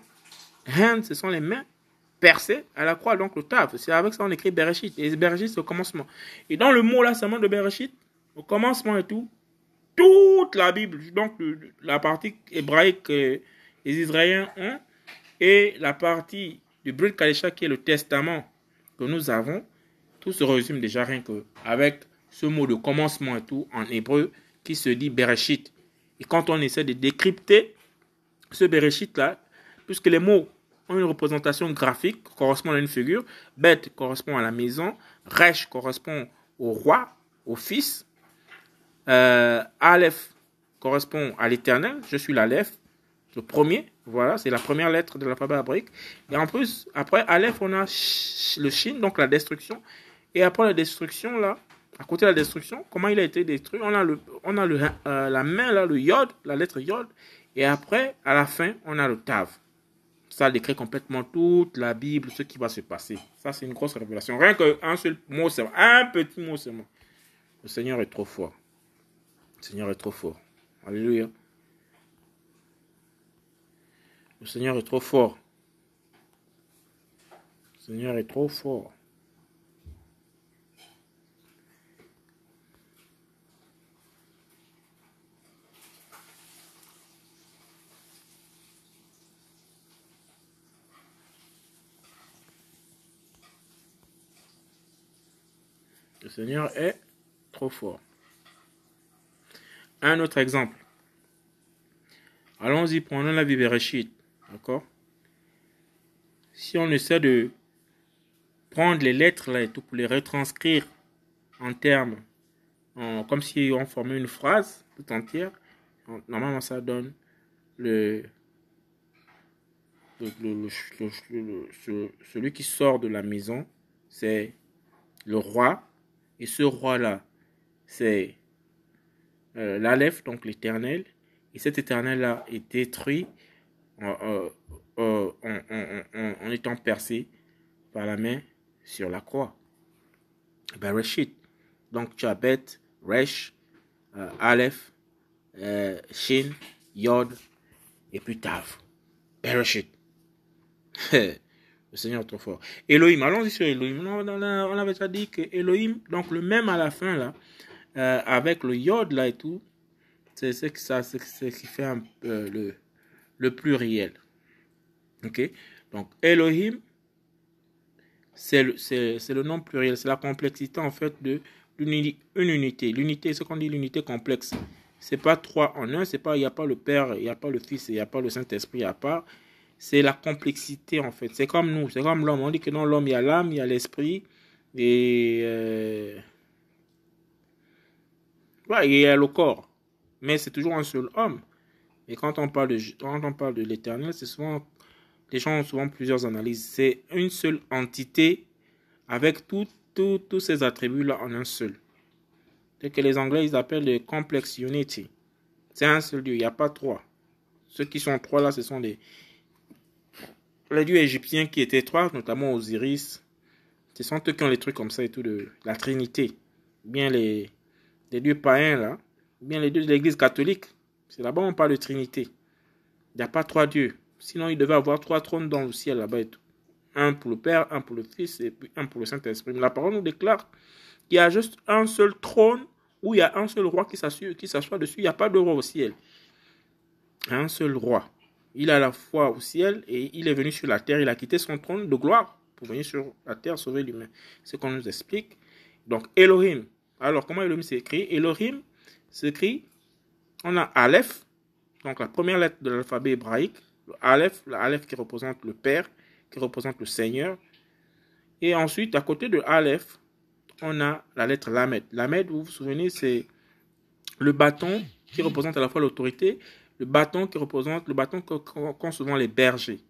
Hand, ce sont les mains percées à la croix, donc le taf. C'est avec ça qu'on écrit Bereshit. Et Bereshit, c'est au commencement. Et dans le mot là, seulement de Bereshit, au commencement et tout, toute la Bible, donc la partie hébraïque que les Israéliens ont, et la partie du Brit Kadesha qui est le testament que nous avons, tout se résume déjà rien que avec ce mot de commencement et tout en hébreu qui se dit Bereshit. Et quand on essaie de décrypter ce Bereshit là, puisque les mots ont une représentation graphique, correspond à une figure, Bet correspond à la maison, Resh correspond au roi, au fils, euh, Aleph correspond à l'éternel, je suis l'Aleph, le premier, voilà, c'est la première lettre de l'alphabet hébraïque. Et en plus, après Aleph, on a le Shin, donc la destruction. Et après la destruction, là, à côté de la destruction, comment il a été détruit? On a, le, on a le, euh, la main, là, le Yod, la lettre Yod. Et après, à la fin, on a le Tav. Ça décrit complètement toute la Bible, ce qui va se passer. Ça, c'est une grosse révélation. Rien qu'un seul mot seulement, un petit mot seulement. Le Seigneur est trop fort. Le Seigneur est trop fort. Alléluia. Le Seigneur est trop fort. Le Seigneur est trop fort. Seigneur est trop fort. Un autre exemple. Allons-y, prenons la vie Bereshit. D'accord? Si on essaie de prendre les lettres là pour les retranscrire en termes, comme si on formait une phrase tout entière, normalement ça donne le, celui qui sort de la maison, c'est le roi, et ce roi-là, c'est euh, l'Aleph, donc l'éternel, et cet éternel-là est détruit en, étant percé par la main sur la croix. Bereshit. Donc tu as Bet, Resh, euh, Aleph, euh, Shin, Yod et puis Tav. Bereshit. le Seigneur est trop fort. Elohim, allons-y sur Elohim. On avait déjà dit que Elohim, donc le même à la fin là, euh, avec le Yod là et tout, c'est ce qui fait un, le, pluriel. Ok? Donc, Elohim, c'est le, nom pluriel, c'est la complexité en fait de unité. L'unité, ce qu'on dit l'unité complexe. C'est pas trois en un, il n'y a pas le Père, il n'y a pas le Fils, il n'y a pas le Saint-Esprit à part. C'est la complexité en fait. C'est comme nous, c'est comme l'homme. On dit que dans l'homme, il y a l'âme, il y a l'esprit et euh, il y a le corps. Mais c'est toujours un seul homme. Et quand on parle de, quand on parle de l'éternel, c'est souvent, les gens ont souvent plusieurs analyses. C'est une seule entité avec tous ces attributs-là en un seul. C'est que les Anglais, ils appellent le complex unity. C'est un seul Dieu, il n'y a pas trois. Ceux qui sont trois là, ce sont les, les dieux égyptiens qui étaient trois, notamment Osiris. Ce sont eux qui ont les trucs comme ça et tout de la Trinité. Bien les, dieux païens là, bien les dieux de l'Église catholique. C'est là-bas on parle de Trinité. Il n'y a pas trois dieux. Sinon, il devait avoir trois trônes dans le ciel là-bas et tout. Un pour le Père, un pour le Fils et puis un pour le Saint-Esprit. La parole nous déclare qu'il y a juste un seul trône où il y a un seul roi qui s'assoit dessus. Il n'y a pas de roi au ciel. Un seul roi. Il a la foi au ciel et il est venu sur la terre. Il a quitté son trône de gloire pour venir sur la terre sauver l'humain. C'est ce qu'on nous explique. Donc, Elohim. Alors, comment Elohim s'écrit? Elohim s'écrit on a Aleph, donc la première lettre de l'alphabet hébraïque, le Aleph, qui représente le Père, qui représente le Seigneur. Et ensuite, à côté de Aleph, on a la lettre Lamed. Lamed, vous vous souvenez, c'est le bâton qui représente à la fois l'autorité, le bâton qui représente le bâton qu'ont souvent les bergers.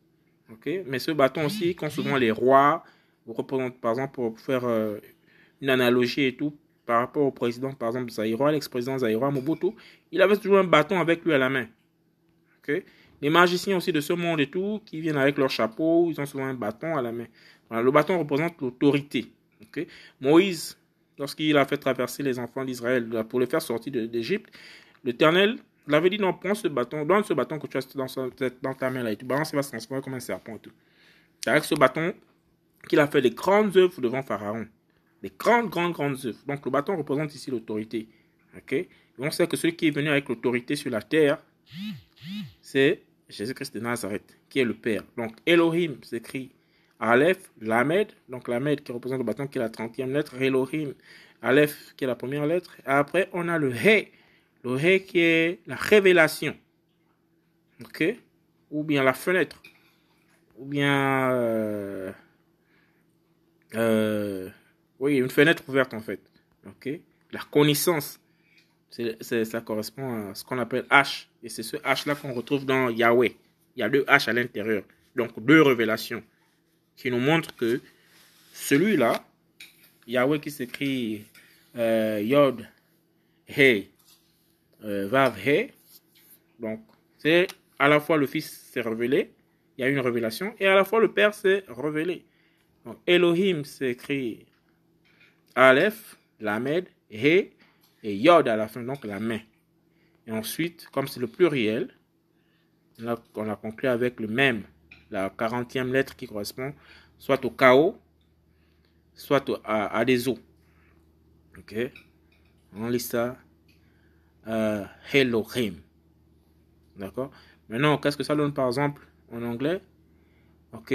Mais ce bâton aussi qu'ont souvent les rois, représente par exemple pour faire euh, une analogie et tout, par rapport au président, par exemple, Zaïroa, l'ex-président Zaïroa Mobutu, il avait toujours un bâton avec lui à la main. Les magiciens aussi de ce monde et tout, qui viennent avec leur chapeau, ils ont souvent un bâton à la main. le bâton représente l'autorité. Moïse, lorsqu'il a fait traverser les enfants d'Israël pour les faire sortir d'Égypte, l'Éternel Il avait dit non, prends ce bâton, donne ce bâton que tu as dans, ta main là et tu balances, il va se transformer comme un serpent et tout. C'est avec ce bâton qu'il a fait des grandes œuvres devant Pharaon. Des grandes, grandes, grandes œuvres. Donc le bâton représente ici l'autorité. Ok? On sait que celui qui est venu avec l'autorité sur la terre, c'est Jésus-Christ de Nazareth, qui est le Père. Donc Elohim s'écrit Aleph, Lamed, donc Lamed qui représente le bâton qui est la 30e lettre, Elohim, Aleph qui est la première lettre. Et après, on a le He, le He qui est la révélation. Ok? Ou bien la fenêtre. Ou bien. Euh, euh, oui, une fenêtre ouverte en fait. Ok? La connaissance ça correspond à ce qu'on appelle H. Et c'est ce H-là qu'on retrouve dans Yahweh. Il y a deux H à l'intérieur. Donc deux révélations qui nous montrent que celui-là, Yahweh qui s'écrit euh, Yod, He, euh, Vav, He, donc c'est à la fois le Fils s'est révélé, il y a une révélation, et à la fois le Père s'est révélé. Donc Elohim s'écrit Aleph, Lamed, He, et Yod à la fin, donc la main. Et ensuite, comme c'est le pluriel, on a conclu avec le même, la 40e lettre qui correspond soit au chaos, soit à, des eaux. Ok? On lit ça. Euh, Elohim. D'accord? Maintenant, qu'est-ce que ça donne par exemple en anglais? Ok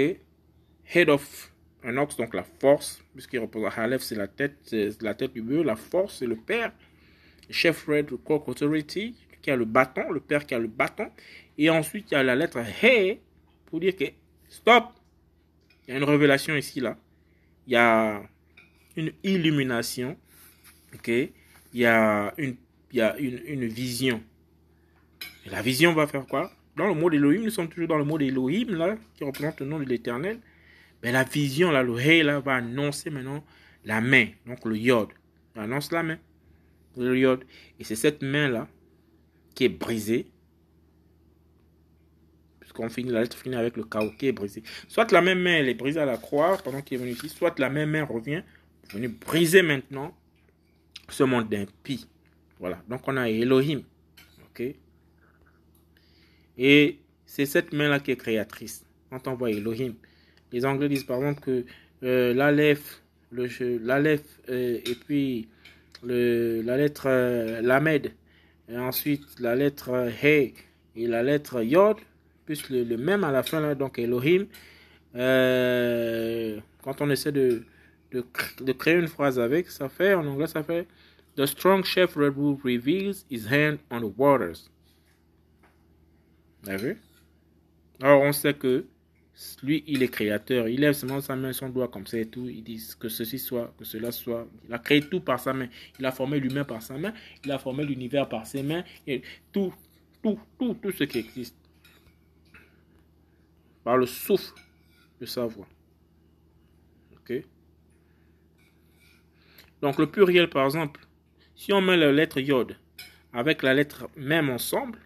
Head of un ox, donc la force, puisqu'il représente Halef, c'est la tête, c'est la tête du bœuf, la force, c'est le père chef Red Court Authority, qui a le bâton, le père qui a le bâton. Et ensuite, il y a la lettre Hey pour dire que stop. Il y a une révélation ici, là. Il y a une illumination. Ok? Il y a une, il y a une, vision. La vision va faire quoi? Dans le mot d'Elohim, nous sommes toujours dans le mot d'Elohim, là, qui représente le nom de l'éternel. Mais la vision, là, le Hey, là, va annoncer maintenant la main. Donc le Yod. annonce la main. Et c'est cette main-là qui est brisée. Puisqu'on finit, la lettre finit avec le chaos qui est brisé. Soit la même main, elle est brisée à la croix pendant qu'il est venu ici, soit la même main revient, venu briser maintenant ce monde d'impie. Voilà. Donc on a Elohim. OK Et c'est cette main-là qui est créatrice. Quand on voit Elohim, les Anglais disent par exemple que euh, l'Aleph, l'Aleph euh, et puis le, la lettre euh, Lamed, et ensuite la lettre He et la lettre Yod, plus le, même à la fin, là, donc Elohim. Euh, quand on essaie de, de, créer une phrase avec, ça fait, en anglais, ça fait The strong chef Red reveals his hand on the waters. Vous vu? Alors, on sait que lui, il est créateur. Il lève seulement sa main, son doigt comme ça et tout. Il dit que ceci soit, que cela soit. Il a créé tout par sa main. Il a formé l'humain par sa main. Il a formé l'univers par ses mains. Et tout, tout, tout, tout ce qui existe. Par le souffle de sa voix. Ok? Donc le pluriel, par exemple, si on met la lettre yod avec la lettre même ensemble,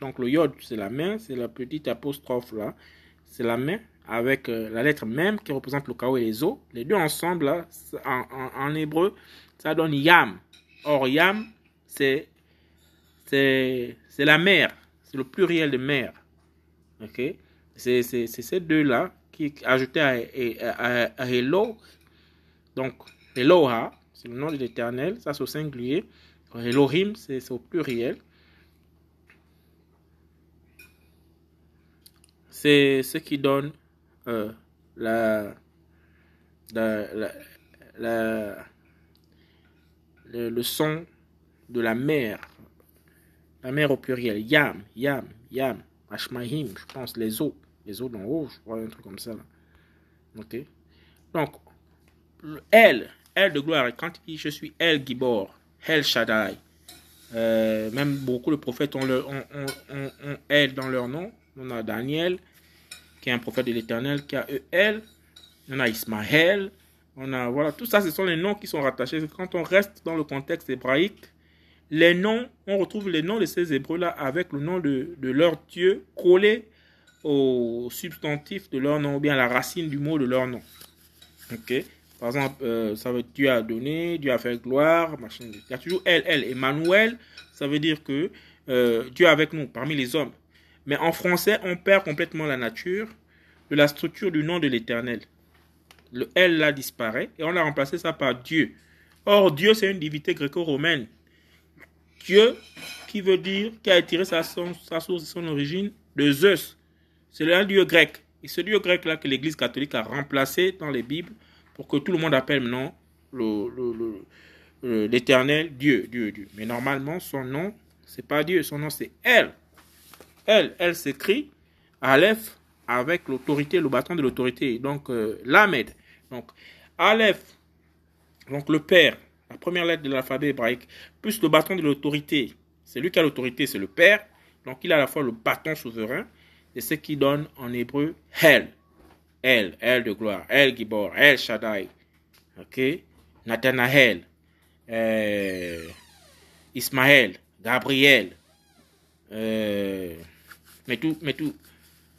donc le yod, c'est la main, c'est la petite apostrophe là c'est la main avec euh, la lettre même qui représente le chaos et les eaux. Les deux ensemble, là, en, hébreu, ça donne yam. Or, yam, c'est la mer. C'est le pluriel de mer. Ok? C'est ces deux-là qui ajoutés à, à, Elo. Donc, Eloha, c'est le nom de l'éternel. Ça, c'est au singulier. Elohim, c'est au pluriel. c'est ce qui donne euh, la, la, la, le, son de la mer. La mer au pluriel. Yam, yam, yam. Ashmahim, je pense, les eaux. Les eaux d'en haut, je crois, un truc comme ça. Là. Ok. Donc, elle, elle de gloire, quand il dit je suis El Gibor, El Shaddai, euh, même beaucoup de prophètes ont, le, ont, elle dans leur nom. On a Daniel, qui est un prophète de l'éternel, qui a El, on a Ismaël, on a, voilà, tout ça, ce sont les noms qui sont rattachés. Quand on reste dans le contexte hébraïque, les noms, on retrouve les noms de ces hébreux-là avec le nom de, de, leur Dieu collé au substantif de leur nom, ou bien à la racine du mot de leur nom. Ok? Par exemple, euh, ça veut dire Dieu a donné, Dieu a fait gloire, machin. Il y a toujours El, El. Emmanuel, ça veut dire que euh, Dieu avec nous, parmi les hommes. Mais en français, on perd complètement la nature de la structure du nom de l'Éternel. Le L là disparaît et on a remplacé ça par Dieu. Or, Dieu, c'est une divinité gréco-romaine. Dieu, qui veut dire, qui a tiré sa, sa source et son origine de Zeus. C'est un dieu grec. Et ce dieu grec-là que l'Église catholique a remplacé dans les Bibles pour que tout le monde appelle maintenant l'éternel Dieu, Dieu, Dieu. Mais normalement, son nom, c'est pas Dieu, son nom c'est Elle. Elle, elle s'écrit Aleph avec l'autorité, le bâton de l'autorité. Donc, euh, Lamed. Donc, Aleph, donc le Père, la première lettre de l'alphabet hébraïque, plus le bâton de l'autorité. C'est lui qui a l'autorité, c'est le Père. Donc, il a à la fois le bâton souverain c'est ce qui donne en hébreu Hel. El, El de gloire, El Gibor, El Shaddai. Ok? Nathanael, euh, Ismaël, Gabriel, euh, Metou, Metou,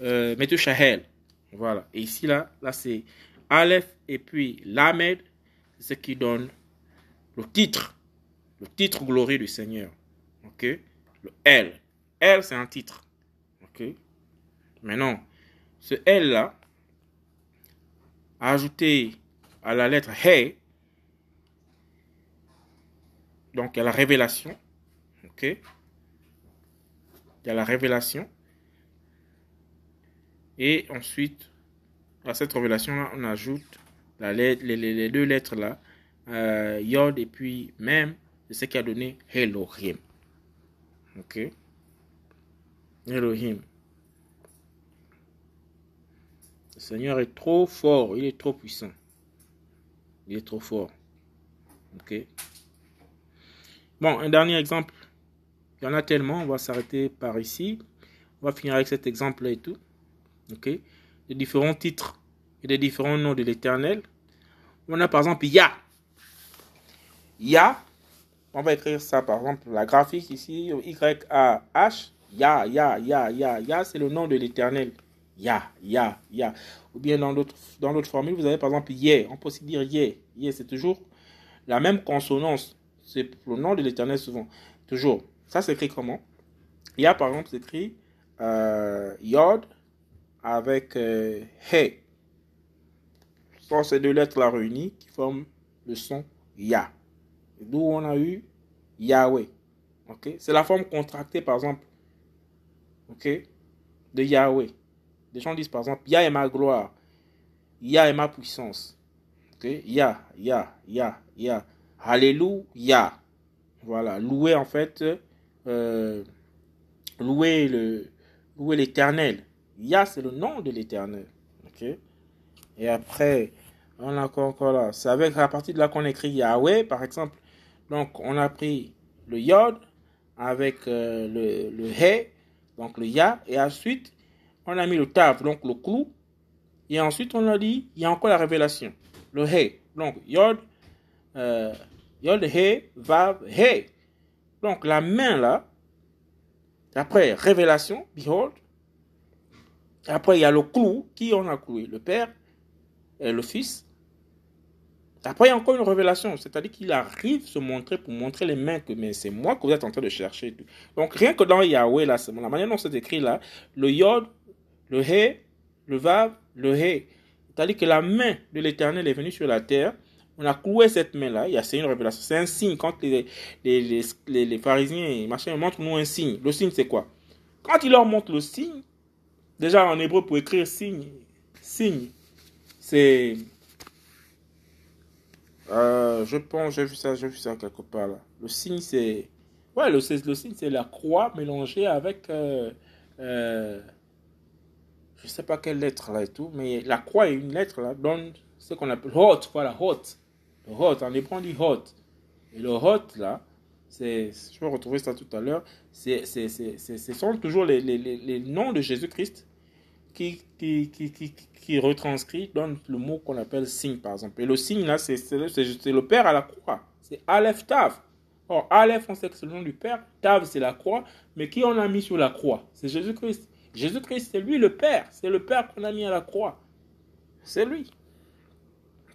euh, Metou Shahel. Voilà. Et ici, là, là c'est Aleph et puis Lamed, ce qui donne le titre, le titre glorieux du Seigneur. Ok? Le L. L, c'est un titre. Ok? Maintenant, ce L-là, ajouté à la lettre He, donc il y a la révélation, ok? Il la révélation. Et ensuite, à cette révélation-là, on ajoute les, deux lettres-là, euh, Yod et puis même, c'est ce qui a donné Elohim. Ok? Elohim. Seigneur est trop fort, il est trop puissant. Il est trop fort. Ok? Bon, un dernier exemple. Il y en a tellement, on va s'arrêter par ici. On va finir avec cet exemple-là et tout. Ok? Les différents titres et les différents noms de l'éternel. On a par exemple Ya. Ya. On va écrire ça par exemple, la graphique ici, Y-A-H. Ya, Ya, Ya, Ya, Ya, c'est le nom de l'éternel. Ya, ya, ya. Ou bien dans d'autres dans formules, vous avez par exemple ye. On peut aussi dire ye. Ye, c'est toujours la même consonance. C'est le nom de l'éternel souvent. Toujours. Ça s'écrit comment? Ya, par exemple, s'écrit euh, yod avec euh, he. Ce ces deux lettres-là réunies qui forment le son ya. D'où on a eu Yahweh. ok? C'est la forme contractée, par exemple, ok? De Yahweh. Des gens disent par exemple, Yah est ma gloire, Yah est ma puissance. Okay? Yah, Yah, Yah, Yah. Alléluia. Voilà, louer en fait, euh, louer le, louer l'éternel. Yah, c'est le nom de l'éternel. Et après, on a encore là? C'est avec à partir de là qu'on écrit Yahweh, par exemple. Donc, on a pris le Yod avec euh, le, le He, donc le Yah, et ensuite, on a mis le tav, donc le clou. Et ensuite, on a dit, il y a encore la révélation. Le he. Donc, yod, euh, yod, he, vav, he. Donc, la main là. Après, révélation, behold. Après, il y a le clou. Qui on a cloué Le Père et le Fils. Après, il y a encore une révélation, c'est-à-dire qu'il arrive se montrer pour montrer les mains que mais c'est moi que vous êtes en train de chercher. Donc, rien que dans Yahweh, là, la manière dont c'est écrit là, le Yod, le He, le Vav, le He. C'est-à-dire que la main de l'Éternel est venue sur la terre. On a cloué cette main-là. Il y a c'est une révélation. C'est un signe. Quand les, les, les, les pharisiens machin montrent-nous un signe. Le signe, c'est quoi? Quand ils leur montrent le signe, déjà en hébreu, pour écrire signe, signe, c'est. Euh, je pense, j'ai vu ça, j'ai vu ça quelque part là. Le signe, c'est. Ouais, le, le signe, c'est la croix mélangée avec. Euh, euh, je sais pas quelle lettre là et tout, mais la croix est une lettre là, donne ce qu'on appelle hot, voilà, hot. Le hot, en hébreu on dit hot. Et le hot là, je vais retrouver ça tout à l'heure, c'est, c'est, c'est, ce sont toujours les, les, les, noms de Jésus-Christ qui, qui, qui, qui, qui retranscrit, donne le mot qu'on appelle signe par exemple. Et le signe là, c'est, c'est, le Père à la croix. C'est Aleph Tav. Or, Aleph, on sait que c'est le nom du Père. Tav, c'est la croix. Mais qui on a mis sur la croix? C'est Jésus-Christ. Jésus-Christ, c'est lui le Père. C'est le Père qu'on a mis à la croix. C'est lui.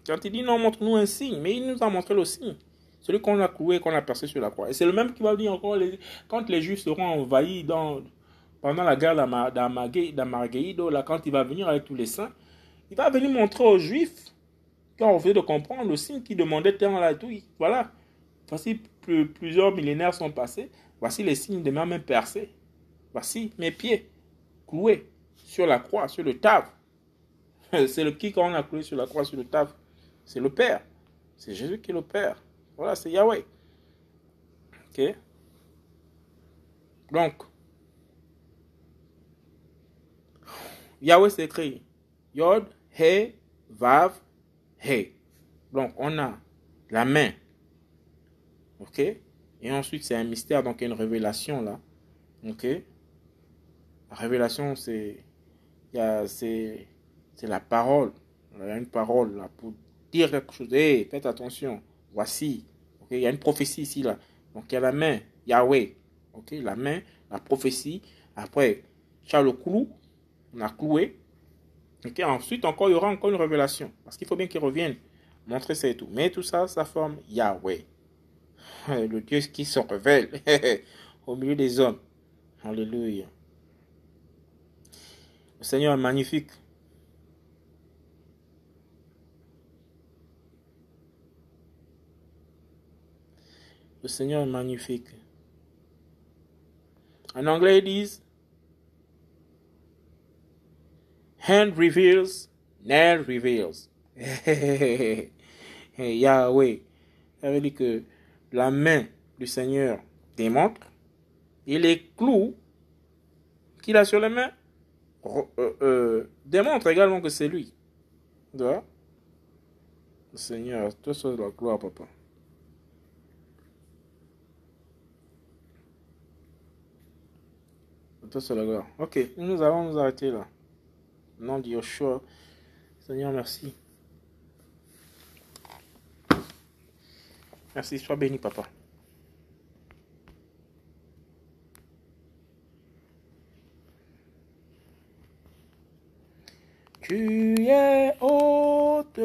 Quand il dit non, montre-nous un signe, mais il nous a montré le signe. Celui qu'on a cloué, qu'on a percé sur la croix. Et c'est le même qui va venir encore quand les Juifs seront envahis dans, pendant la guerre d'Amargueido, là, quand il va venir avec tous les saints, il va venir montrer aux Juifs, quand on fait de comprendre le signe qui demandait terre là tout. Voilà. Voici plusieurs millénaires sont passés. Voici les signes de ma main percée. Voici mes pieds cloués sur la croix, sur le table. C'est le qui qu'on a cloué sur la croix, sur le table. C'est le Père. C'est Jésus qui est le Père. Voilà, c'est Yahweh. Ok? Donc, Yahweh c'est écrit Yod, He, Vav, He. Donc, on a la main. Ok? Et ensuite, c'est un mystère, donc une révélation là. Ok? La révélation, c'est. La parole. Il y a une parole là pour dire quelque chose. Hey, faites attention. Voici. ok Il y a une prophétie ici là. Donc, il y a la main. Yahweh. Ok La main, la prophétie. Après, Charles Clou, on a cloué. Et ensuite, encore, il y aura encore une révélation. Parce qu'il faut bien qu'il revienne. Montrer ça et tout. Mais tout ça, ça forme Yahweh. Le Dieu qui se révèle au milieu des hommes. Alléluia. Le Seigneur est magnifique. Le Seigneur est magnifique. En anglais, ils disent Hand reveals, nail reveals. Yahweh. Ça veut dire que la main du Seigneur démontre et les clous qu'il a sur les mains euh, euh, démontrent également que c'est lui. Le Seigneur, toi seul la gloire, papa. Toi seul la gloire. Ok, nous allons nous arrêter là nom de Yoshua. Seigneur, merci. Merci, sois béni, papa. 消え落